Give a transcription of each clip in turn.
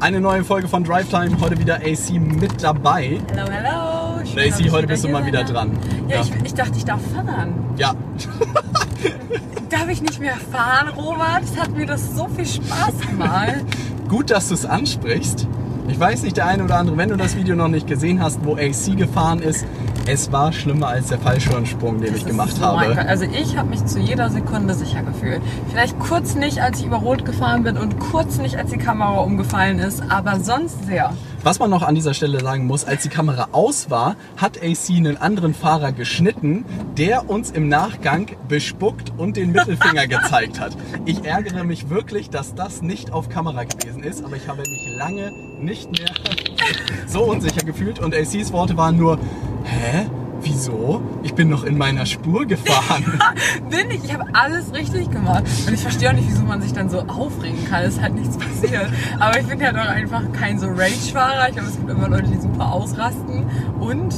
Eine neue Folge von Drive Time, heute wieder AC mit dabei. Hallo, hallo. Schön, AC, heute bist du mal wieder dran. Ja, ja. Ich, ich, dachte, ich darf fahren. Ja. darf ich nicht mehr fahren, Robert? Es hat mir das so viel Spaß gemacht. Gut, dass du es ansprichst. Ich weiß nicht, der eine oder andere, wenn du das Video noch nicht gesehen hast, wo AC gefahren ist, es war schlimmer als der Fallschirmsprung, den das ich gemacht so habe. Also ich habe mich zu jeder Sekunde sicher gefühlt. Vielleicht kurz nicht, als ich über Rot gefahren bin und kurz nicht, als die Kamera umgefallen ist, aber sonst sehr. Was man noch an dieser Stelle sagen muss, als die Kamera aus war, hat AC einen anderen Fahrer geschnitten, der uns im Nachgang bespuckt und den Mittelfinger gezeigt hat. Ich ärgere mich wirklich, dass das nicht auf Kamera gewesen ist, aber ich habe mich lange nicht mehr so unsicher gefühlt und ACs Worte waren nur, hä? Wieso? Ich bin noch in meiner Spur gefahren. bin ich. Ich habe alles richtig gemacht. Und ich verstehe auch nicht, wieso man sich dann so aufregen kann. Es halt nichts passiert. Aber ich bin ja doch einfach kein so Rage-Fahrer. Ich glaube, es gibt immer Leute, die super ausrasten. Und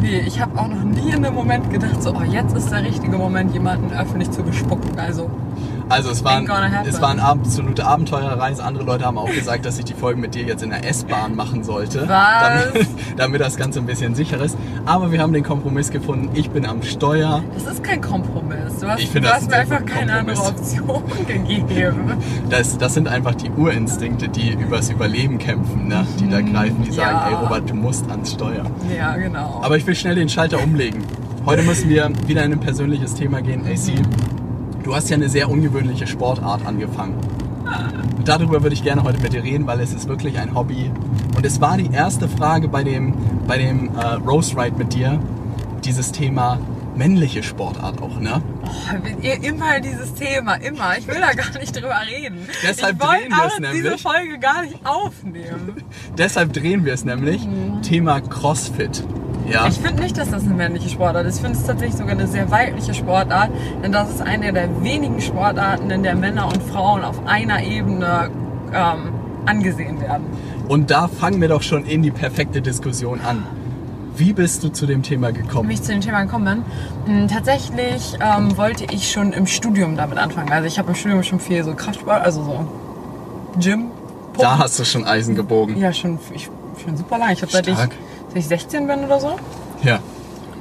nee, ich habe auch noch nie in einem Moment gedacht, so, oh, jetzt ist der richtige Moment, jemanden öffentlich zu bespucken. Also also es war, ein, es war eine absolute Abenteuerreise. Andere Leute haben auch gesagt, dass ich die Folge mit dir jetzt in der S-Bahn machen sollte. Damit, damit, das Ganze ein bisschen sicher ist. Aber wir haben den Kompromiss gefunden. Ich bin am Steuer. Das ist kein Kompromiss. Du hast, ich find, du hast mir einfach keine andere Option gegeben. Das, das sind einfach die Urinstinkte, die übers Überleben kämpfen, ne? die da greifen, die sagen, ja. hey Robert, du musst ans Steuer. Ja, genau. Aber ich will schnell den Schalter umlegen. Heute müssen wir wieder in ein persönliches Thema gehen. AC, Du hast ja eine sehr ungewöhnliche Sportart angefangen. Und darüber würde ich gerne heute mit dir reden, weil es ist wirklich ein Hobby. Und es war die erste Frage bei dem, bei dem äh, Rose Ride mit dir, dieses Thema männliche Sportart auch, ne? Oh, immer dieses Thema, immer. Ich will da gar nicht drüber reden. Deshalb ich drehen wir es nämlich. diese Folge gar nicht aufnehmen. Deshalb drehen wir es nämlich. Mhm. Thema CrossFit. Ja. Ich finde nicht, dass das eine männliche Sportart ist. Ich finde es tatsächlich sogar eine sehr weibliche Sportart, denn das ist eine der wenigen Sportarten, in der Männer und Frauen auf einer Ebene ähm, angesehen werden. Und da fangen wir doch schon in die perfekte Diskussion an. Wie bist du zu dem Thema gekommen? Wie ich zu dem Thema gekommen bin? Hm, tatsächlich ähm, wollte ich schon im Studium damit anfangen. Also ich habe im Studium schon viel so Kraftsport, also so Gym. -Pumpen. Da hast du schon Eisen gebogen. Ja, schon, ich, schon super lang. Ich habe seit ich ich 16 bin oder so. Ja.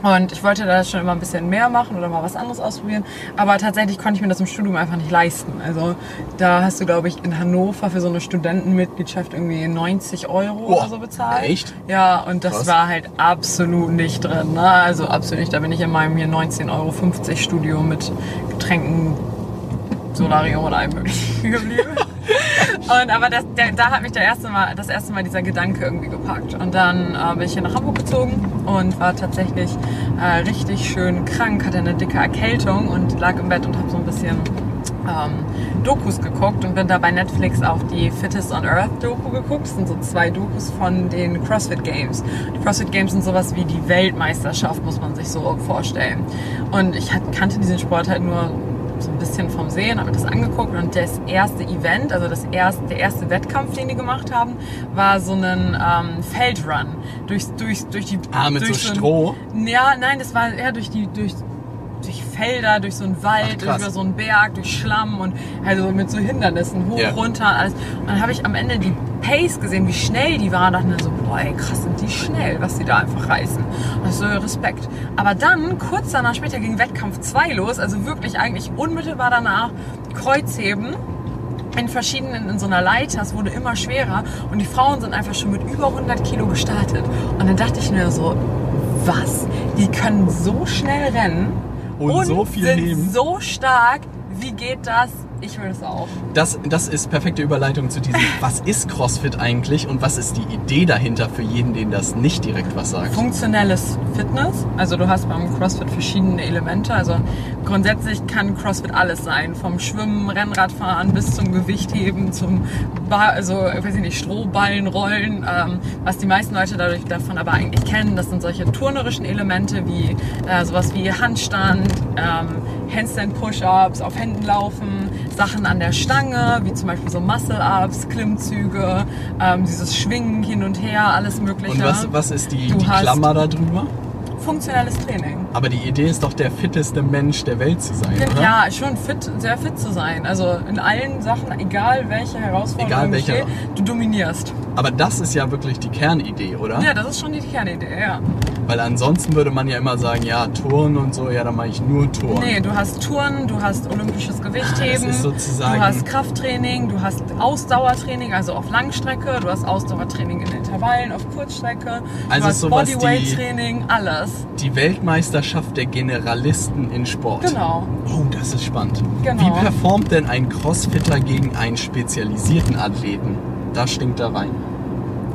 Und ich wollte da schon immer ein bisschen mehr machen oder mal was anderes ausprobieren. Aber tatsächlich konnte ich mir das im Studium einfach nicht leisten. Also da hast du, glaube ich, in Hannover für so eine Studentenmitgliedschaft irgendwie 90 Euro oh, oder so bezahlt. Echt? Ja, und das Krass. war halt absolut nicht drin. Ne? Also absolut nicht. Da bin ich in meinem hier 19,50 Euro Studio mit Getränken, Solarium oder allem möglichen geblieben. Und, aber das, der, da hat mich der erste Mal, das erste Mal dieser Gedanke irgendwie gepackt. Und dann äh, bin ich hier nach Hamburg gezogen und war tatsächlich äh, richtig schön krank, hatte eine dicke Erkältung und lag im Bett und habe so ein bisschen ähm, Dokus geguckt und bin da bei Netflix auf die Fittest on Earth Doku geguckt. Das sind so zwei Dokus von den CrossFit Games. Die CrossFit Games sind sowas wie die Weltmeisterschaft, muss man sich so vorstellen. Und ich kannte diesen Sport halt nur so ein bisschen vom Sehen, habe mir das angeguckt und das erste Event, also das erste, der erste Wettkampf, den die gemacht haben, war so ein ähm, Feldrun durch, durch, durch die... Ah, mit durch so Stroh? Ein, ja, nein, das war eher durch die... Durch Felder, durch so einen Wald, Ach, über so einen Berg, durch Schlamm und also mit so Hindernissen hoch, ja. runter, alles. Und dann habe ich am Ende die Pace gesehen, wie schnell die waren. Und dachte mir so, boah, ey, krass, sind die schnell, was die da einfach reißen. Und so Respekt. Aber dann, kurz danach später, ging Wettkampf 2 los, also wirklich eigentlich unmittelbar danach, Kreuzheben in verschiedenen, in so einer Leiter, es wurde immer schwerer und die Frauen sind einfach schon mit über 100 Kilo gestartet. Und dann dachte ich mir so, was? Die können so schnell rennen und, und so viel sind nehmen. so stark. Wie geht das Ich will es auch. Das, das ist perfekte Überleitung zu diesem, was ist CrossFit eigentlich und was ist die Idee dahinter für jeden, den das nicht direkt was sagt? Funktionelles Fitness. Also du hast beim CrossFit verschiedene Elemente. Also grundsätzlich kann CrossFit alles sein. Vom Schwimmen, Rennradfahren bis zum Gewichtheben, zum ba also, weiß ich nicht, Strohballen rollen. Ähm, was die meisten Leute dadurch davon aber eigentlich kennen, das sind solche turnerischen Elemente wie äh, sowas wie Handstand, ähm, Handstand Push-Ups, auf Händen laufen, Sachen an der Stange, wie zum Beispiel so Muscle-Ups, Klimmzüge, ähm, dieses Schwingen hin und her, alles mögliche. Und was, was ist die, die Klammer da drüber? Funktionelles Training. Aber die Idee ist doch, der fitteste Mensch der Welt zu sein, oder? Ja, schon fit, sehr fit zu sein. Also in allen Sachen, egal welche Herausforderung Egal welche. steht, du dominierst. Aber das ist ja wirklich die Kernidee, oder? Ja, das ist schon die Kernidee, ja. Weil ansonsten würde man ja immer sagen, ja, Turnen und so, ja, dann mache ich nur Turnen. Nee, du hast Touren, du hast olympisches Gewichtheben, Ah, du hast Krafttraining, du hast Ausdauertraining, also auf Langstrecke, du hast Ausdauertraining in Intervallen, auf Kurzstrecke, Also du hast sowas Bodyweight-Training, alles. Die Weltmeisterschaft der Generalisten in Sport. Genau. Oh, das ist spannend. Genau. Wie performt denn ein Crossfitter gegen einen spezialisierten Athleten? Da stinkt er rein.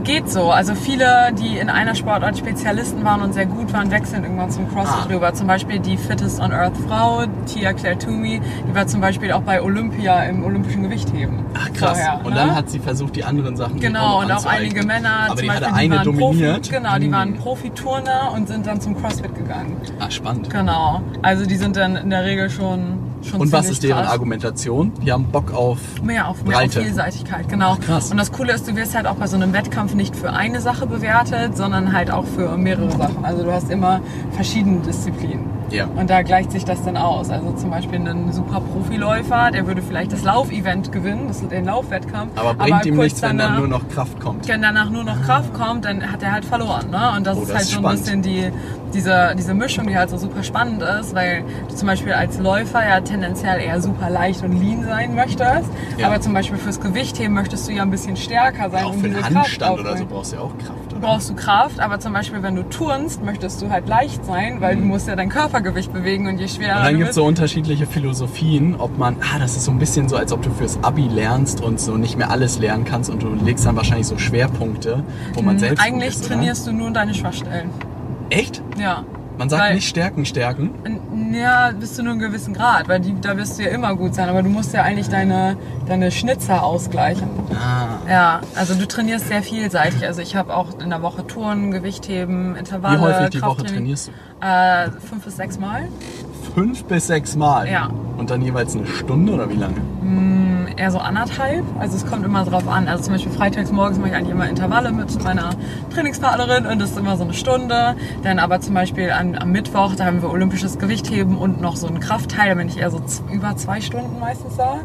Geht so. Also viele, die in einer Sportart Spezialisten waren und sehr gut waren, wechseln irgendwann zum CrossFit Ah. rüber. Zum Beispiel die Fittest on Earth Frau, Tia Claire Toomey, die war zum Beispiel auch bei Olympia im olympischen Gewichtheben. Ach krass. Vorher, und ne? dann hat sie versucht, die anderen Sachen Genau, und auch einige Männer, Aber zum die Beispiel, hatte eine waren dominiert. Profi, genau, die Hm. waren Profiturner und sind dann zum CrossFit gegangen. Ah, spannend. Genau. Also die sind dann in der Regel schon, schon Und was ist deren krass. Argumentation? Die haben Bock auf Mehr auf, mehr auf. Vielseitigkeit, genau. krass. Und das Coole ist, du wirst halt auch bei so einem Wettkampf nicht für eine Sache bewertet, sondern halt auch für mehrere Sachen. Also du hast immer verschiedene Disziplinen. Ja. Und da gleicht sich das dann aus. Also zum Beispiel ein super Profiläufer, der würde vielleicht das Laufevent gewinnen, das ist den Laufwettkampf. Aber bringt ihm kurz nichts, wenn dann danach- nur noch Kraft kommt. wenn danach nur noch Kraft kommt, dann hat er halt verloren. Ne? Und das Oh, ist das halt ist so ein bisschen die, diese, diese Mischung, die halt so super spannend ist, weil du zum Beispiel als Läufer ja tendenziell eher super leicht und lean sein möchtest. Ja. Aber zum Beispiel fürs Gewichtheben möchtest du ja ein bisschen stärker sein. Auch um für diese einen Handstand oder so brauchst du ja auch Kraft? Brauchst du Kraft, aber zum Beispiel wenn du turnst, möchtest du halt leicht sein, weil du musst ja dein Körpergewicht bewegen und je schwerer Mhm. Und dann gibt es so unterschiedliche Philosophien, ob man, ah, das ist so ein bisschen so, als ob du fürs Abi lernst und so nicht mehr alles lernen kannst und du legst dann wahrscheinlich so Schwerpunkte, wo man selbst gut eigentlich ist, oder? trainierst du nur deine Schwachstellen. Echt? Ja. Man sagt Weil- nicht Stärken, Stärken. Ja, bis zu einem gewissen Grad, weil die, da wirst du ja immer gut sein, aber du musst ja eigentlich deine, deine Schnitzer ausgleichen. Ah. Ja, also du trainierst sehr vielseitig. Also ich habe auch in der Woche Touren, Gewichtheben, Intervalle, Wie häufig die Woche trainierst du? Äh, fünf bis sechs Mal. Fünf bis sechs Mal. Ja. Und dann jeweils eine Stunde oder wie lange? Eher so anderthalb. Also es kommt immer drauf an. Also zum Beispiel freitags morgens mache ich eigentlich immer Intervalle mit meiner Trainingspartnerin und das ist immer so eine Stunde. Dann aber zum Beispiel am, am Mittwoch, da haben wir olympisches Gewichtheben und noch so einen Kraftteil. Da bin ich eher so über zwei Stunden meistens da.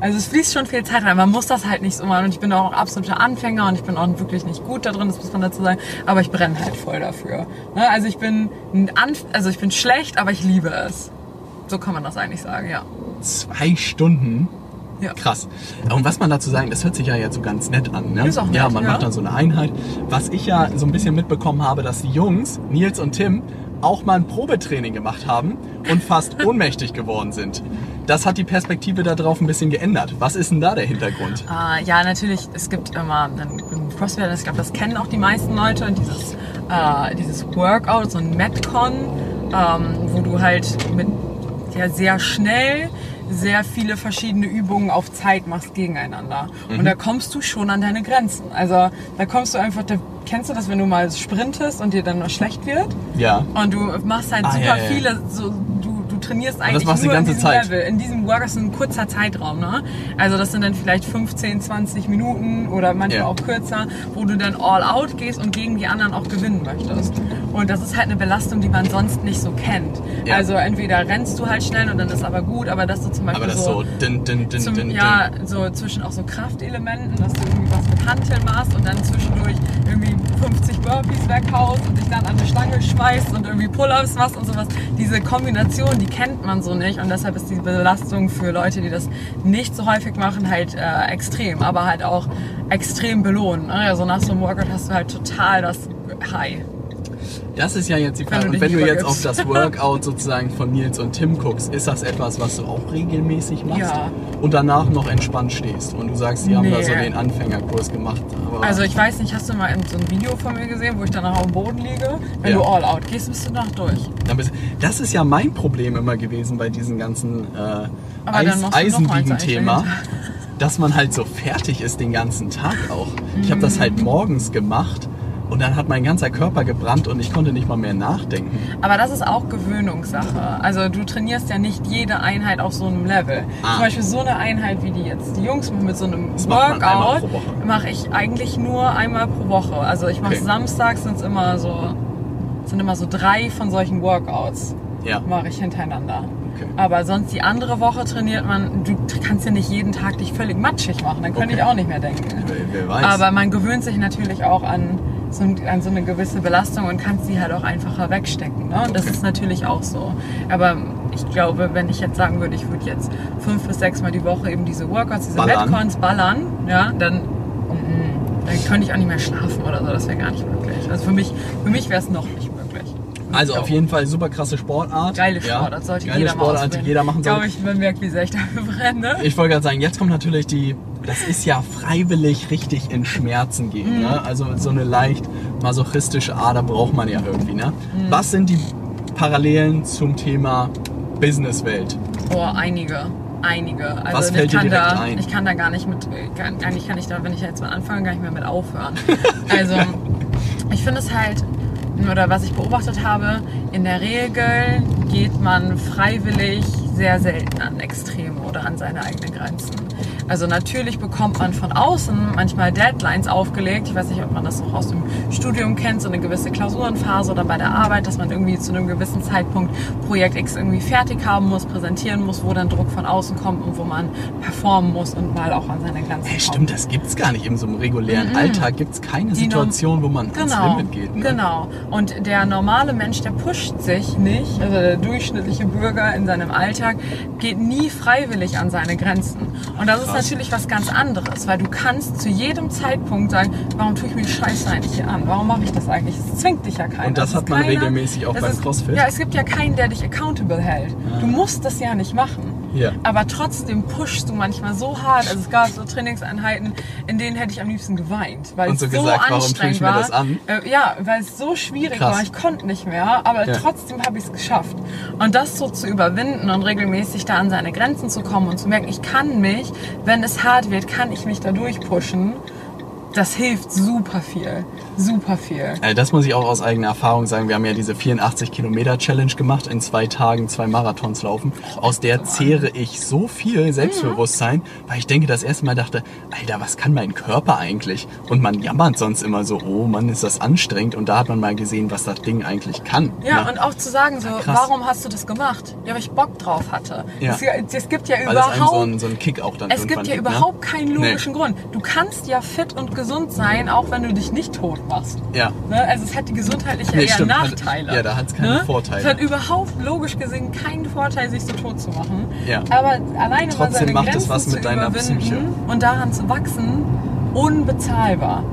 Also es fließt schon viel Zeit rein. Man muss das halt nicht so machen. Und ich bin auch ein absoluter Anfänger und ich bin auch wirklich nicht gut da drin, das muss man dazu sagen. Aber ich brenne halt voll dafür. Ne? Also ich bin Anf also ich bin schlecht, aber ich liebe es. So kann man das eigentlich sagen, ja. Zwei Stunden? Ja. Krass. Und was man dazu sagen, das hört sich ja jetzt so ganz nett an. Ne? Ist auch nett, ja, man ja. macht dann so eine Einheit. Was ich ja so ein bisschen mitbekommen habe, dass die Jungs, Nils und Tim, auch mal ein Probetraining gemacht haben und fast ohnmächtig geworden sind. Das hat die Perspektive darauf ein bisschen geändert. Was ist denn da der Hintergrund? Äh, ja, natürlich, es gibt immer einen CrossFit, ich glaube, das kennen auch die meisten Leute, dieses, äh, dieses Workout, so ein Metcon, ähm, wo du halt mit ja, sehr schnell sehr viele verschiedene Übungen auf Zeit machst gegeneinander. Mhm. Und da kommst du schon an deine Grenzen. Also da kommst du einfach, da, kennst du das, wenn du mal sprintest und dir dann noch schlecht wird? Ja. Und du machst halt Ah, super ja, ja, viele, so, du, du trainierst eigentlich machst du nur die in ganze diesem Zeit. Level. In diesem Workout ist ein kurzer Zeitraum, ne? Also das sind dann vielleicht 15, 20 Minuten oder manchmal Ja. auch kürzer, wo du dann all out gehst und gegen die anderen auch gewinnen möchtest. Und das ist halt eine Belastung, die man sonst nicht so kennt. Ja. Also entweder rennst du halt schnell und dann ist aber gut, aber dass du zum Beispiel Aber das ist so din, din, din, zum, ja, so zwischen auch so Kraftelementen, dass du irgendwie was mit Hanteln machst und dann zwischendurch irgendwie 50 Burpees weghaust und dich dann an eine Stange schmeißt und irgendwie Pull-ups machst und sowas. Diese Kombination, die kennt man so nicht und deshalb ist die Belastung für Leute, die das nicht so häufig machen, halt äh, extrem, aber halt auch extrem belohnt. Ne? Also nach so einem Workout hast du halt total das High. Das ist ja jetzt die Frage. Und wenn du jetzt auf das Workout sozusagen von Nils und Tim guckst, ist das etwas, was du auch regelmäßig machst? Ja. Und danach noch entspannt stehst und du sagst, die haben da Nee. so den Anfängerkurs gemacht. Aber Also ich weiß nicht, hast du mal so ein Video von mir gesehen, wo ich danach auf dem Boden liege? Wenn Ja. du all out gehst, bist du nach durch. Das ist ja mein Problem immer gewesen bei diesem ganzen äh, Eis Eisenbiegen-Thema, dass man halt so fertig ist den ganzen Tag auch. Ich habe das Mhm. halt morgens gemacht und dann hat mein ganzer Körper gebrannt und ich konnte nicht mal mehr nachdenken. Aber das ist auch Gewöhnungssache. Also du trainierst ja nicht jede Einheit auf so einem Level. Ah. Zum Beispiel so eine Einheit, wie die jetzt die Jungs machen mit so einem Das Workout, mache ich eigentlich nur einmal pro Woche. Also ich mache Okay. samstags sind immer so sind immer so drei von solchen Workouts Ja. mache ich hintereinander. Okay. Aber sonst die andere Woche trainiert man, du kannst ja nicht jeden Tag dich völlig matschig machen, dann könnte Okay. ich auch nicht mehr denken. Wer, wer weiß. Aber man gewöhnt sich natürlich auch an so, an so eine gewisse Belastung und kann sie halt auch einfacher wegstecken. Ne? Und das Okay. ist natürlich auch so. Aber ich glaube, wenn ich jetzt sagen würde, ich würde jetzt fünf bis sechs Mal die Woche eben diese Workouts, diese Ballern. Metcons ballern, ja, dann, mm, dann könnte ich auch nicht mehr schlafen oder so. Das wäre gar nicht möglich. Also für mich, für mich wäre es noch nicht möglich. also auf jeden Fall super krasse Sportart. Geile Ja. Sportart, sollte Geile jeder Sportart, die ausprobieren. jeder machen Ich glaube, ich bemerke, wie sehr ich dafür brenne. Ich wollte gerade sagen, jetzt kommt natürlich die, das ist ja freiwillig richtig in Schmerzen gehen. Mhm. Ne? Also so eine leicht masochistische Ader braucht man ja irgendwie. Ne? Mhm. Was sind die Parallelen zum Thema Businesswelt? Boah, einige. Einige. Also Was ich fällt dir kann direkt da, ein? Ich kann da gar nicht mit, eigentlich kann ich da, wenn ich jetzt mal anfange, gar nicht mehr mit aufhören. also ich finde es halt, oder was ich beobachtet habe, in der Regel geht man freiwillig sehr selten an Extreme oder an seine eigenen Grenzen. Also natürlich bekommt man von außen manchmal Deadlines aufgelegt. Ich weiß nicht, ob man das noch aus dem Studium kennt, so eine gewisse Klausurenphase oder bei der Arbeit, dass man irgendwie zu einem gewissen Zeitpunkt Projekt X irgendwie fertig haben muss, präsentieren muss, wo dann Druck von außen kommt und wo man performen muss und mal auch an seine Grenzen Hey, kommt. stimmt, das gibt's gar nicht. In so einem regulären Alltag gibt's keine Mhm. Die Situation, wo man ans Genau, Limit geht. Ne? genau. Und der normale Mensch, der pusht sich nicht, also der durchschnittliche Bürger in seinem Alltag, geht nie freiwillig an seine Grenzen. Und das ist Krass. Natürlich was ganz anderes, weil du kannst zu jedem Zeitpunkt sagen, warum tue ich mir die Scheiße eigentlich hier an? Warum mache ich das eigentlich? Es zwingt dich ja keiner. Und das hat man keiner- regelmäßig auch beim ist, CrossFit? Ja, es gibt ja keinen, der dich accountable hält. Du musst das ja nicht machen. Ja. Aber trotzdem pushst du manchmal so hart. Also es gab so Trainingseinheiten, in denen hätte ich am liebsten geweint, weil Und es so so, gesagt, anstrengend ich mir war. das an? Äh, ja, weil es so schwierig Krass. war. Ich konnte nicht mehr, aber Ja. trotzdem habe ich es geschafft. Und das so zu überwinden und regelmäßig da an seine Grenzen zu kommen und zu merken, ich kann mich, wenn es hart wird, kann ich mich da durchpushen. Das hilft super viel. Super viel. Also das muss ich auch aus eigener Erfahrung sagen. Wir haben ja diese 84 Kilometer Challenge gemacht, in zwei Tagen zwei Marathons laufen. Aus der zehre ich so viel Selbstbewusstsein, weil ich denke, das erste Mal dachte, Alter, was kann mein Körper eigentlich? Und man jammert sonst immer so, oh Mann, ist das anstrengend. Und da hat man mal gesehen, was das Ding eigentlich kann. Ja, ne? und auch zu sagen so, krass. warum hast du das gemacht? Ja, weil ich Bock drauf hatte. Ja. Es, es gibt ja weil überhaupt so ein, so ein Kick auch dann Es gibt ja ne? überhaupt keinen Nee. logischen Grund. Du kannst ja fit und gesund sein, auch wenn du dich nicht tot machst. Ja. Ne? Also es hat die gesundheitliche Nee, eher stimmt. Hat- Nachteile. ja, da hat's keine Vorteile. Es hat überhaupt logisch gesehen keinen Vorteil, sich so tot zu machen. Ja. Aber alleine mal Trotzdem seine macht es Grenzen was mit deiner Psyche. und daran zu wachsen, unbezahlbar.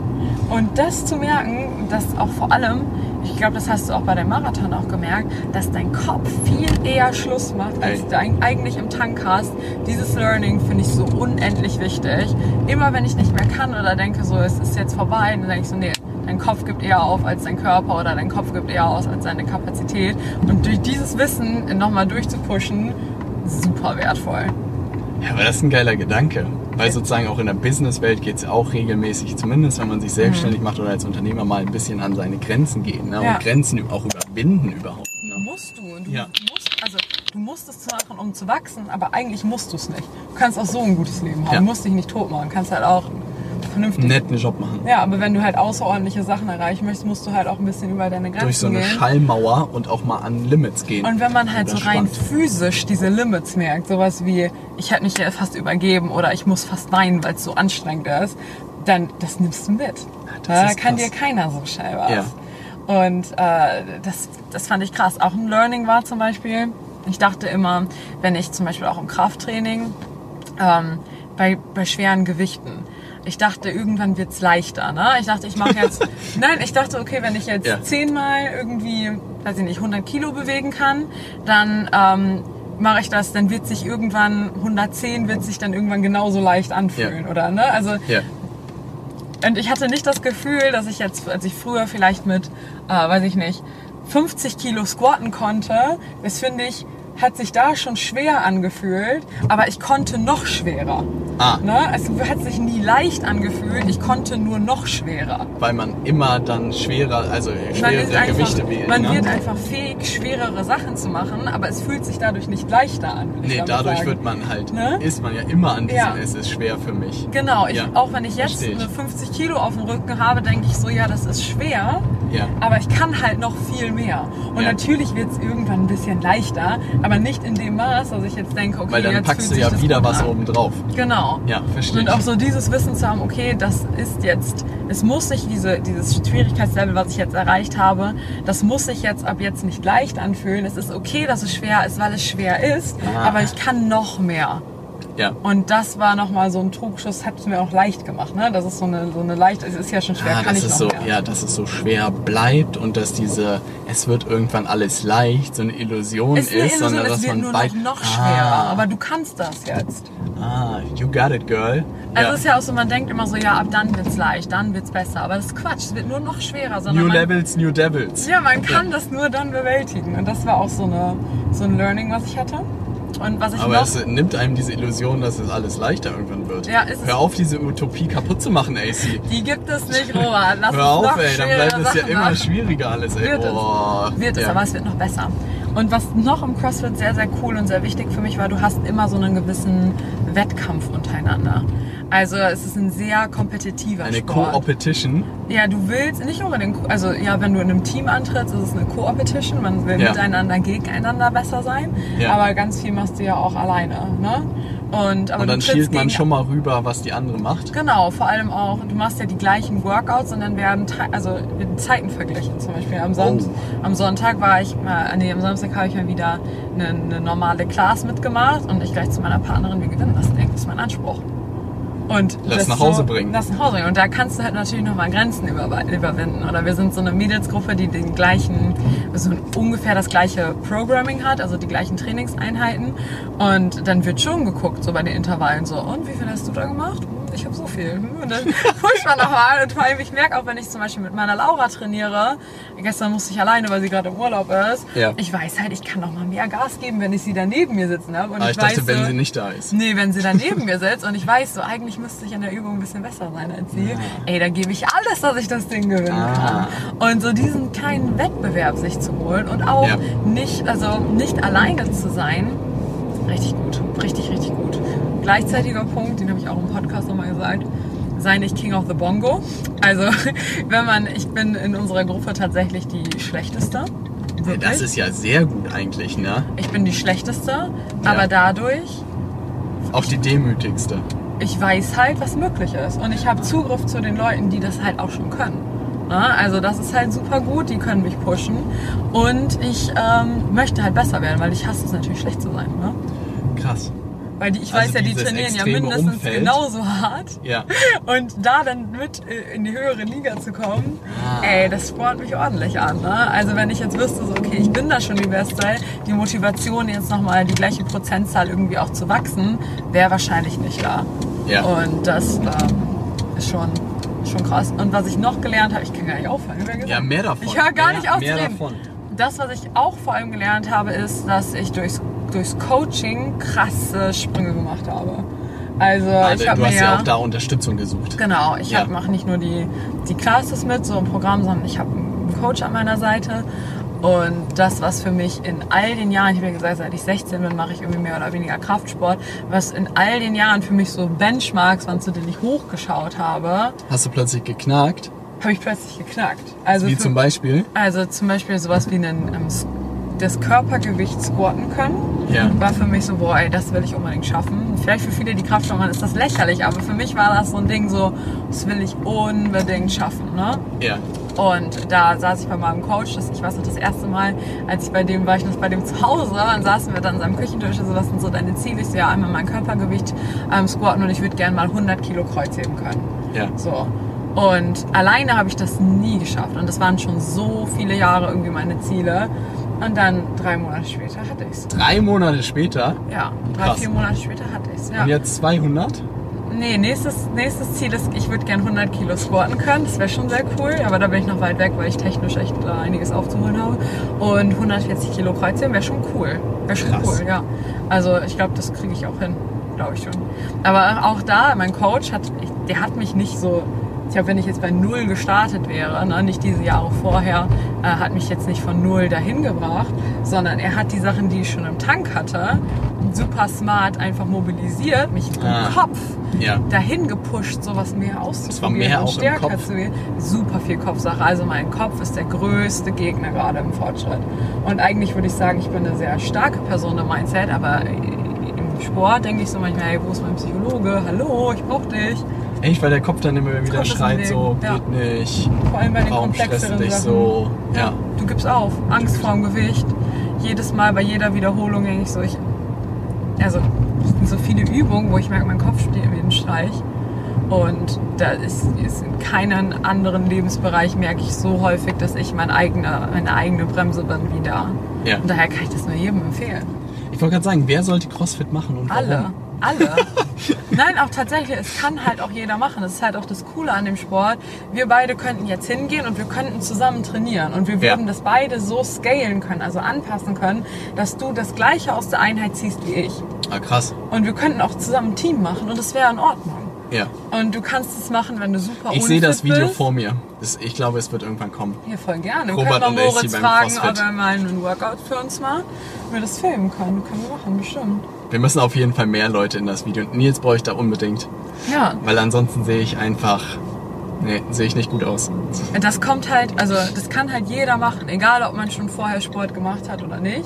Und das zu merken, dass auch vor allem, ich glaube, das hast du auch bei dem Marathon auch gemerkt, dass dein Kopf viel eher Schluss macht, als du eig- eigentlich im Tank hast. Dieses Learning finde ich so unendlich wichtig. Immer wenn ich nicht mehr kann oder denke, so, es ist jetzt vorbei, dann denke ich so, nee, dein Kopf gibt eher auf als dein Körper oder dein Kopf gibt eher aus als seine Kapazität. Und durch dieses Wissen nochmal durchzupushen, super wertvoll. Ja, aber das ist ein geiler Gedanke. Weil sozusagen auch in der Businesswelt geht es auch regelmäßig, zumindest wenn man sich selbstständig macht oder als Unternehmer mal ein bisschen an seine Grenzen gehen. Ne? Ja. Und Grenzen auch überwinden überhaupt. Ne? Musst du. Und du Ja. musst, also du musst es machen, um zu wachsen, aber eigentlich musst du es nicht. Du kannst auch so ein gutes Leben haben. Ja. Du musst dich nicht tot machen. Kannst halt auch vernünftig. Einen netten Job machen. Ja, aber wenn du halt außerordentliche Sachen erreichen möchtest, musst du halt auch ein bisschen über deine Grenzen Durch so eine gehen. Schallmauer und auch mal an Limits gehen. Und wenn man halt so rein spannend. physisch diese Limits merkt, sowas wie, ich hätte mich ja fast übergeben oder ich muss fast weinen, weil es so anstrengend ist, dann das nimmst du mit. das da kann krass. dir keiner so schnell was. Ja. Und äh, das, das fand ich krass. Auch ein Learning war zum Beispiel, ich dachte immer, wenn ich zum Beispiel auch im Krafttraining ähm, bei, bei schweren Gewichten, ich dachte, irgendwann wird's leichter. Ne? Ich dachte, ich mache jetzt. nein, ich dachte, okay, wenn ich jetzt Ja. zehnmal irgendwie, weiß ich nicht, 100 Kilo bewegen kann, dann ähm, mache ich das, dann wird sich irgendwann 110 wird sich dann irgendwann genauso leicht anfühlen, Ja. oder? Ne? Also Ja. und ich hatte nicht das Gefühl, dass ich jetzt, als ich früher vielleicht mit, äh, weiß ich nicht, 50 Kilo squatten konnte, das finde ich, hat sich da schon schwer angefühlt, aber ich konnte noch schwerer. Ah. Ne? Es hat sich nie leicht angefühlt, ich konnte nur noch schwerer. Weil man immer dann schwerer, also Man, schwerere einfach, Gewichte wählt. man ne? wird einfach fähig, schwerere Sachen zu machen, aber es fühlt sich dadurch nicht leichter an. Nee, dadurch sagen. wird man halt, Ne? ist man ja immer an diesem, Ja. es ist schwer für mich. Genau, ich, Ja, auch wenn ich jetzt versteh ich. eine 50 Kilo auf dem Rücken habe, denke ich so, ja, das ist schwer. Ja. Aber ich kann halt noch viel mehr. Und Ja. natürlich wird es irgendwann ein bisschen leichter, aber nicht in dem Maß, dass ich jetzt denke, okay, Weil dann jetzt packst du ja wieder was oben drauf. Genau. Ja, verstehe Und auch so dieses Wissen zu haben, okay, das ist jetzt, es muss sich diese, dieses Schwierigkeitslevel, was ich jetzt erreicht habe, das muss sich jetzt ab jetzt nicht leicht anfühlen. Es ist okay, dass es schwer ist, weil es schwer ist, Ah. aber ich kann noch mehr. Ja. Und das war nochmal so ein Trugschuss, hat es mir auch leicht gemacht. Ne? Das ist so eine, so eine leicht, es ist ja schon schwer, Ah, kann ich noch so, mehr. ja, dass es so schwer bleibt und dass diese, es wird irgendwann alles leicht, so eine Illusion Es ist eine Illusion, sondern es dass wird man nur noch, noch schwerer, Ah, aber du kannst das jetzt. ah, you got it, girl. Also ja. es ist ja auch so, man denkt immer so, ja, ab dann wird's leicht, dann wird's besser. Aber das ist Quatsch, es wird nur noch schwerer. Sondern New man, Levels, New Devils. Ja, man kann das nur dann bewältigen. Und das war auch so, eine, so ein Learning, was ich hatte. Und was ich Aber noch... es nimmt einem diese Illusion, dass es alles leichter irgendwann wird. Ja, ist es. Hör auf, diese Utopie kaputt zu machen, AC. die gibt es nicht, Robert. Lass Hör auf, ey, dann bleibt es ja immer machen. schwieriger alles, ey. Wird Boah. es. Wird es, ja. aber es wird noch besser. Und was noch im CrossFit sehr, sehr cool und sehr wichtig für mich war, du hast immer so einen gewissen Wettkampf untereinander. Also es ist ein sehr kompetitiver Eine Sport. Co-Opetition. Ja, du willst nicht unbedingt, also ja, wenn du in einem Team antrittst, ist es eine Co-Opetition, man will Ja. miteinander, gegeneinander besser sein, Ja. aber ganz viel machst du ja auch alleine, ne? Und, aber Und dann schielt man schon mal rüber, was die andere macht. Genau, vor allem auch, du machst ja die gleichen Workouts und dann werden, also werden Zeiten verglichen. Zum Beispiel am, Sonnt Oh. am Sonntag war ich, mal, nee, am Samstag habe ich mal wieder eine, eine normale Class mitgemacht und ich gleich zu meiner Partnerin, wir gewinnen das Ding, das ist mein Anspruch. Und Lass das nach so- Hause bringen. Lass nach Hause bringen. Und da kannst du halt natürlich nochmal Grenzen über, überwinden. Oder wir sind so eine Mädelsgruppe, die den gleichen, also ungefähr das gleiche Programming hat, also die gleichen Trainingseinheiten. Und dann wird schon geguckt, so bei den Intervallen, so, und wie viel hast du da gemacht? Ich habe so viel. Und dann pusht man nochmal. Und vor allem, ich merke auch, wenn ich zum Beispiel mit meiner Laura trainiere, gestern musste ich alleine, weil sie gerade im Urlaub ist, Ja. ich weiß halt, ich kann noch mal mehr Gas geben, wenn ich sie da neben mir sitzen habe. Und Aber ich, ich dachte, weiß, wenn sie nicht da ist. Nee, wenn sie dann neben mir sitzt und ich weiß, so eigentlich müsste ich in der Übung ein bisschen besser sein als sie. Ey, da gebe ich alles, dass ich das Ding gewinnen Ah. Und so diesen kleinen Wettbewerb sich zu holen und auch Ja. nicht, also nicht alleine zu sein, richtig gut. Richtig, richtig gut. Gleichzeitiger Punkt, den habe ich auch im Podcast nochmal gesagt. Sei nicht King of the Bongo. Also, wenn man, ich bin in unserer Gruppe tatsächlich die schlechteste. Wirklich. Das ist ja sehr gut eigentlich, ne? ich bin die schlechteste, Ja. aber dadurch Auch die demütigste. ich weiß halt, was möglich ist. Und ich habe Zugriff zu den Leuten, die das halt auch schon können. Na, also das ist halt super gut, die können mich pushen. Und ich ähm, möchte halt besser werden, weil ich hasse es natürlich schlecht zu sein. Ne? Krass. Weil die, ich Also weiß ja, die trainieren ja mindestens Umfeld. genauso hart. Ja. Und da dann mit äh, in die höhere Liga zu kommen, Ah. ey, das spornt mich ordentlich an. Ne? Also wenn ich jetzt wüsste, so, okay, ich bin da schon die Beste, die Motivation jetzt nochmal die gleiche Prozentzahl irgendwie auch zu wachsen, wäre wahrscheinlich nicht da. Ja. Und das ähm, ist schon, schon krass. Und was ich noch gelernt habe, ich kann gar nicht aufhören. Ja, mehr davon. Ich höre gar Mehr- nicht auf mehr zu reden. davon. Das, was ich auch vor allem gelernt habe, ist, dass ich durchs, durchs Coaching krasse Sprünge gemacht habe. Also Ah, ich du habe mir hast ja auch da Unterstützung gesucht. Genau, ich Ja. mache nicht nur die, die Classes mit, so im Programm, sondern ich habe einen Coach an meiner Seite. Und das, was für mich in all den Jahren, ich habe ja gesagt, seit ich 16 bin, mache ich irgendwie mehr oder weniger Kraftsport, was in all den Jahren für mich so Benchmarks waren, zu denen ich hochgeschaut habe, Hast du plötzlich geknackt? habe ich plötzlich geknackt. Also, Wie für, zum Beispiel? also zum Beispiel sowas wie einen, ähm, S- das Körpergewicht squatten können Ja. war für mich so, boah, ey, das will ich unbedingt schaffen. Vielleicht für viele, die Kraftsport machen, ist das lächerlich, aber für mich war das so ein Ding so, das will ich unbedingt schaffen, ne? Ja. Und da saß ich bei meinem Coach, das, ich weiß noch, das erste Mal, als ich bei dem war, ich noch bei dem zu Hause, dann saßen wir dann an seinem Küchentisch, also was sind so deine Ziele? Ich so, ja, einmal mein Körpergewicht ähm, squatten und ich würde gerne mal 100 Kilo Kreuzheben können. Ja. So. Und alleine habe ich das nie geschafft. Und das waren schon so viele Jahre irgendwie meine Ziele. Und dann drei Monate später hatte ich es. Drei Monate später Ja, drei, Krass. vier Monate später hatte ich es. Ja. und jetzt 200. Nee, nächstes, nächstes Ziel ist, ich würde gern 100 Kilo squatten können. Das wäre schon sehr cool, aber da bin ich noch weit weg, weil ich technisch echt äh, einiges aufzuholen habe. Und 140 Kilo Kreuzheben wäre schon cool. Wäre schon Krass. cool, ja. Also ich glaube, das kriege ich auch hin, glaube ich schon. Aber auch da, mein Coach hat, der hat mich nicht so. Ich glaube, wenn ich jetzt bei Null gestartet wäre, ne, nicht diese Jahre vorher, äh, hat mich jetzt nicht von Null dahin gebracht, sondern er hat die Sachen, die ich schon im Tank hatte, super smart einfach mobilisiert, mich im Ah. Kopf Ja. dahin gepusht, sowas mehr auszuprobieren mehr und im stärker zu gehen. Super viel Kopfsache. Also mein Kopf ist der größte Gegner gerade im Fortschritt. Und eigentlich würde ich sagen, ich bin eine sehr starke Person im Mindset, aber im Sport denke ich so manchmal, hey, wo ist mein Psychologe? Hallo, ich brauche dich. Echt, weil der Kopf dann immer wieder schreit so, ja. geht nicht, Vor allem bei den warum komplexeren du dich Sachen. so? Ja. Du gibst auf. Angst vorm Gewicht. Jedes Mal bei jeder Wiederholung denke ich so, ich, also es sind so viele Übungen, wo ich merke, mein Kopf spielt wie ein Streich. Und da ist, ist in keinem anderen Lebensbereich merke ich so häufig, dass ich mein eigener, meine eigene Bremse bin wie da. Ja. Und daher kann ich das nur jedem empfehlen. Ich wollte gerade sagen, wer sollte CrossFit machen und warum? Alle. Alle. Nein, auch tatsächlich, es kann halt auch jeder machen. Das ist halt auch das Coole an dem Sport. Wir beide könnten jetzt hingehen und wir könnten zusammen trainieren. Und wir Ja. würden das beide so scalen können, also anpassen können, dass du das Gleiche aus der Einheit ziehst wie ich. Ah, krass. Und wir könnten auch zusammen ein Team machen und das wäre in Ordnung. Ja. Und du kannst es machen, wenn du super Ich sehe das Video bist. vor mir. Ich glaube, es wird irgendwann kommen. Hier voll gerne. Wir Robert können AC Moritz fragen, ob er mal einen Workout für uns macht. Wir das filmen können. Können wir machen, bestimmt. Wir müssen auf jeden Fall mehr Leute in das Video. Nils brauche ich da unbedingt. Ja, Weil ansonsten sehe ich einfach. Nee, sehe ich nicht gut aus. Das kommt halt, also das kann halt jeder machen, egal ob man schon vorher Sport gemacht hat oder nicht.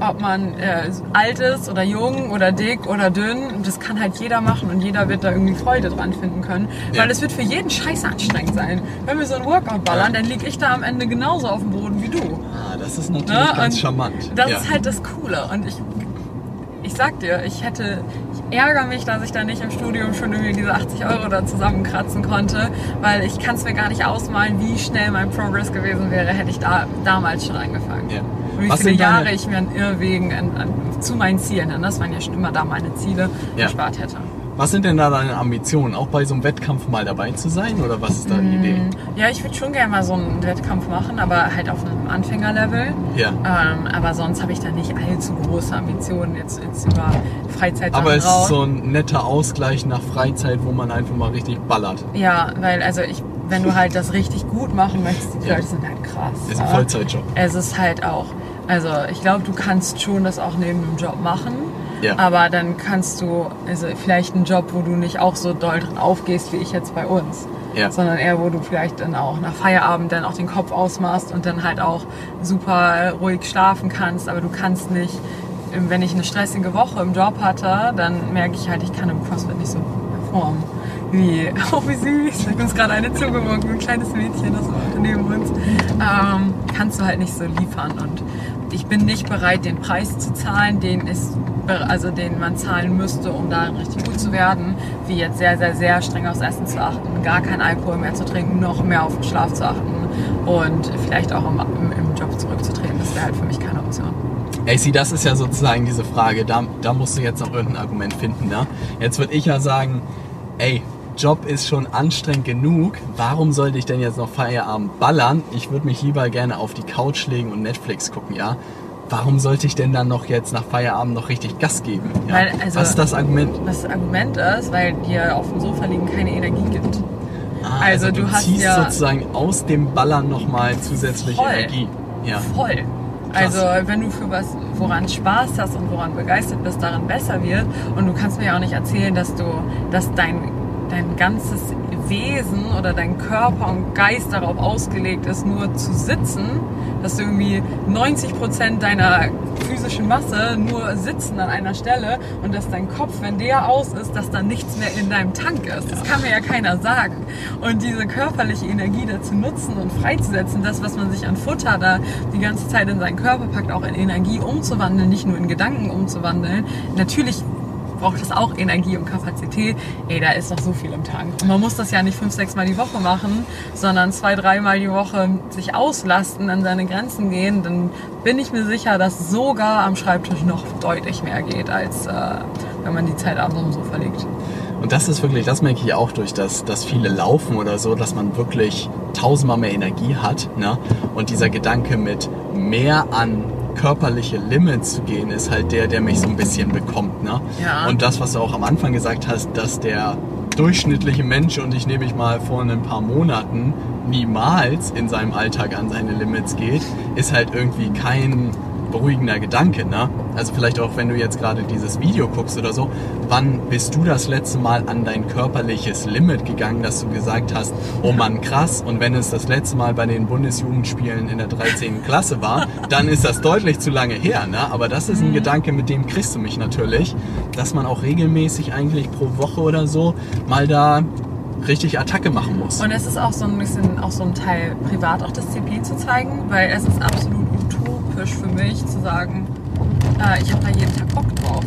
Ob man äh, alt ist oder jung oder dick oder dünn, das kann halt jeder machen und jeder wird da irgendwie Freude dran finden können. Ja. Weil es wird für jeden scheiße anstrengend sein. Wenn wir so ein Workout ballern, dann lieg ich da am Ende genauso auf dem Boden wie du. Ah, das ist natürlich Ne? ganz Und charmant. Das ja. ist halt das Coole. Und ich, ich sag dir, ich hätte, ich ärgere mich, dass ich da nicht im Studium schon irgendwie diese 80 Euro da zusammenkratzen konnte, weil ich kann es mir gar nicht ausmalen, wie schnell mein Progress gewesen wäre, hätte ich da damals schon angefangen. Ja. Und wie Was viele Jahre ich mir an Irrwegen an, an, zu meinen Zielen, denn das waren ja schon immer da meine Ziele, Ja. gespart hätte. Was sind denn da deine Ambitionen? Auch bei so einem Wettkampf mal dabei zu sein? Oder was ist da die Idee? Ja, ich würde schon gerne mal so einen Wettkampf machen, aber halt auf einem Anfängerlevel. Ja. Ähm, aber sonst habe ich da nicht allzu große Ambitionen jetzt, jetzt über Freizeit Aber es raus. ist so ein netter Ausgleich nach Freizeit, wo man einfach mal richtig ballert. Ja, weil also ich, wenn du halt das richtig gut machen möchtest, die Ja. Leute sind halt krass. Ist ein. Vollzeitjob. Es ist halt auch, also ich glaube, du kannst schon das auch neben dem Job machen. Ja. Aber dann kannst du, also vielleicht einen Job, wo du nicht auch so doll drin aufgehst wie ich jetzt bei uns. Ja. Sondern eher, wo du vielleicht dann auch nach Feierabend dann auch den Kopf ausmachst und dann halt auch super ruhig schlafen kannst. Aber du kannst nicht, wenn ich eine stressige Woche im Job hatte, dann merke ich halt, ich kann im CrossFit nicht so performen. Wie, oh wie süß, hat uns gerade eine zugewunken, ein kleines Mädchen, das war neben uns. Ähm, kannst du halt nicht so liefern und ich bin nicht bereit, den Preis zu zahlen, den ist also den man zahlen müsste, um da richtig gut zu werden, wie jetzt sehr, sehr, sehr streng aufs Essen zu achten, gar kein Alkohol mehr zu trinken, noch mehr auf den Schlaf zu achten und vielleicht auch im, im, im Job zurückzutreten. Das wäre halt für mich keine Option. AC, das ist ja sozusagen diese Frage, da, da musst du jetzt noch irgendein Argument finden. Ne? Jetzt würde ich ja sagen, ey, Job ist schon anstrengend genug, warum sollte ich denn jetzt noch Feierabend ballern? Ich würde mich lieber gerne auf die Couch legen und Netflix gucken, ja? Warum sollte ich denn dann noch jetzt nach Feierabend noch richtig Gas geben? Ja? Weil, also- Was ist das Argument? Das Argument ist, weil dir auf dem Sofa liegen keine Energie gibt. Ah, Also du hast ziehst ja- sozusagen aus dem Ballern nochmal zusätzliche Voll. Energie. Ja. Voll. Also wenn du für was, woran Spaß hast und woran begeistert bist, daran besser wird. Und du kannst mir ja auch nicht erzählen, dass du, dass dein, dein ganzes Wesen oder dein Körper und Geist darauf ausgelegt ist, nur zu sitzen, dass du irgendwie 90 Prozent deiner physische Masse nur sitzen an einer Stelle und dass dein Kopf, wenn der aus ist, dass da nichts mehr in deinem Tank ist. Das kann mir ja keiner sagen. Und diese körperliche Energie dazu nutzen und freizusetzen, das, was man sich an Futter da die ganze Zeit in seinen Körper packt, auch in Energie umzuwandeln, nicht nur in Gedanken umzuwandeln. Natürlich braucht es auch Energie und Kapazität. Ey, da ist noch so viel im Tank. Und man muss das ja nicht fünf, sechs Mal die Woche machen, sondern zwei, dreimal die Woche sich auslasten, an seine Grenzen gehen. Dann bin ich mir sicher, dass sogar am Schreibtisch noch deutlich mehr geht, als äh, wenn man die Zeit abends um so verlegt. Und das ist wirklich, das merke ich auch durch das, dass viele laufen oder so, dass man wirklich tausendmal mehr Energie hat. Ne? Und dieser Gedanke mit mehr an körperliche Limit zu gehen, ist halt der, der mich so ein bisschen bekommt. Ne? Ja. Und das, was du auch am Anfang gesagt hast, dass der durchschnittliche Mensch, und ich nehme mich mal vor ein paar Monaten, niemals in seinem Alltag an seine Limits geht, ist halt irgendwie kein beruhigender Gedanke, ne? Also vielleicht auch, wenn du jetzt gerade dieses Video guckst oder so, wann bist du das letzte Mal an dein körperliches Limit gegangen, dass du gesagt hast, oh Mann, krass, und wenn es das letzte Mal bei den Bundesjugendspielen in der 13. Klasse war, dann ist das deutlich zu lange her, ne? Aber das ist ein Gedanke, mit dem kriegst du mich natürlich, dass man auch regelmäßig eigentlich pro Woche oder so mal da richtig Attacke machen muss. Und es ist auch so ein bisschen auch so ein Teil privat auch Disziplin zu zeigen, weil es ist absolut utopisch für mich zu sagen, äh, ich habe da jeden Tag Bock drauf.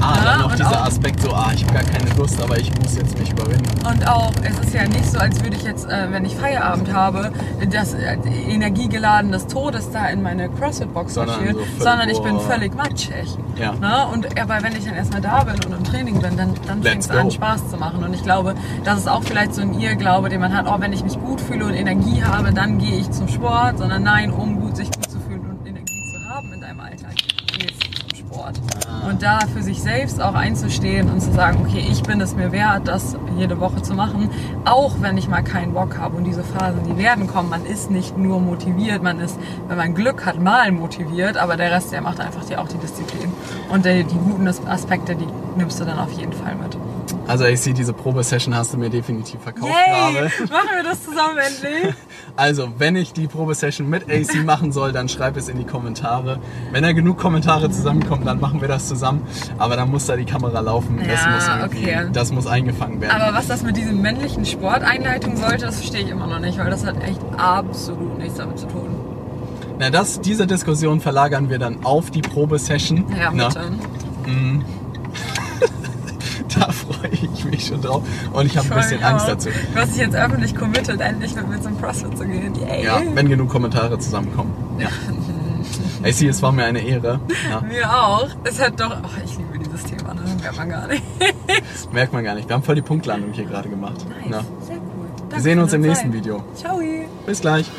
Ah, Ja, dann noch dieser auch- Aspekt so, ah, ich habe gar keine Lust, aber ich muss jetzt mich überwinden. Und auch, es ist ja nicht so, als würde ich jetzt, äh, wenn ich Feierabend habe, das äh, Energiegeladen des Todes da in meine CrossFit-Box Sondern marschieren, so völlig, sondern ich bin völlig matschig. Ja. Ne? Und aber wenn ich dann erstmal da bin und im Training bin, dann, dann fängt es an. Spaß zu machen. Und ich glaube, das ist auch vielleicht so ein Irrglaube, den man hat, oh, wenn ich mich gut fühle und Energie habe, dann gehe ich zum Sport, sondern nein, um gut sich gut zu fühlen und Energie zu haben in deinem Alltag, gehst du zum Sport. Ah. Und da für sich selbst auch einzustehen und zu sagen, okay, ich bin es mir wert, das jede Woche zu machen, auch wenn ich mal keinen Bock habe. Und diese Phasen, die werden kommen. Man ist nicht nur motiviert, man ist, wenn man Glück hat, mal motiviert, aber der Rest, der macht einfach dir auch die Disziplin. Und die, die guten Aspekte, die nimmst du dann auf jeden Fall mit. Also ich sehe, diese Probesession hast du mir definitiv verkauft Yay! gerade. Machen wir das zusammen endlich? Also, wenn ich die Probesession mit AC machen soll, dann schreib es in die Kommentare. Wenn da genug Kommentare zusammenkommen, dann machen wir das zusammen. Aber dann muss da die Kamera laufen. das, Ja, muss irgendwie, okay. das muss eingefangen werden. Aber was das mit diesem männlichen Sporteinleitung sollte, das verstehe ich immer noch nicht, weil das hat echt absolut nichts damit zu tun. Na, das, diese Diskussion verlagern wir dann auf die Probesession. Ja, Na, bitte. da freue ich mich schon drauf. Und ich habe ein bisschen Angst ja. dazu. Du hast dich jetzt öffentlich committed, endlich mit mir zum CrossFit zu gehen. Yay. Ja, wenn genug Kommentare zusammenkommen. Ja. AC, es war mir eine Ehre. Ja, Mir auch. Es hat doch. Oh, ich liebe dieses Thema, ne? Merkt man gar nicht. merkt man gar nicht. Wir haben voll die Punktlandung hier gerade gemacht. Nice. Na, Sehr cool. wir sehen uns im nächsten. Video. Ciao. Bis gleich.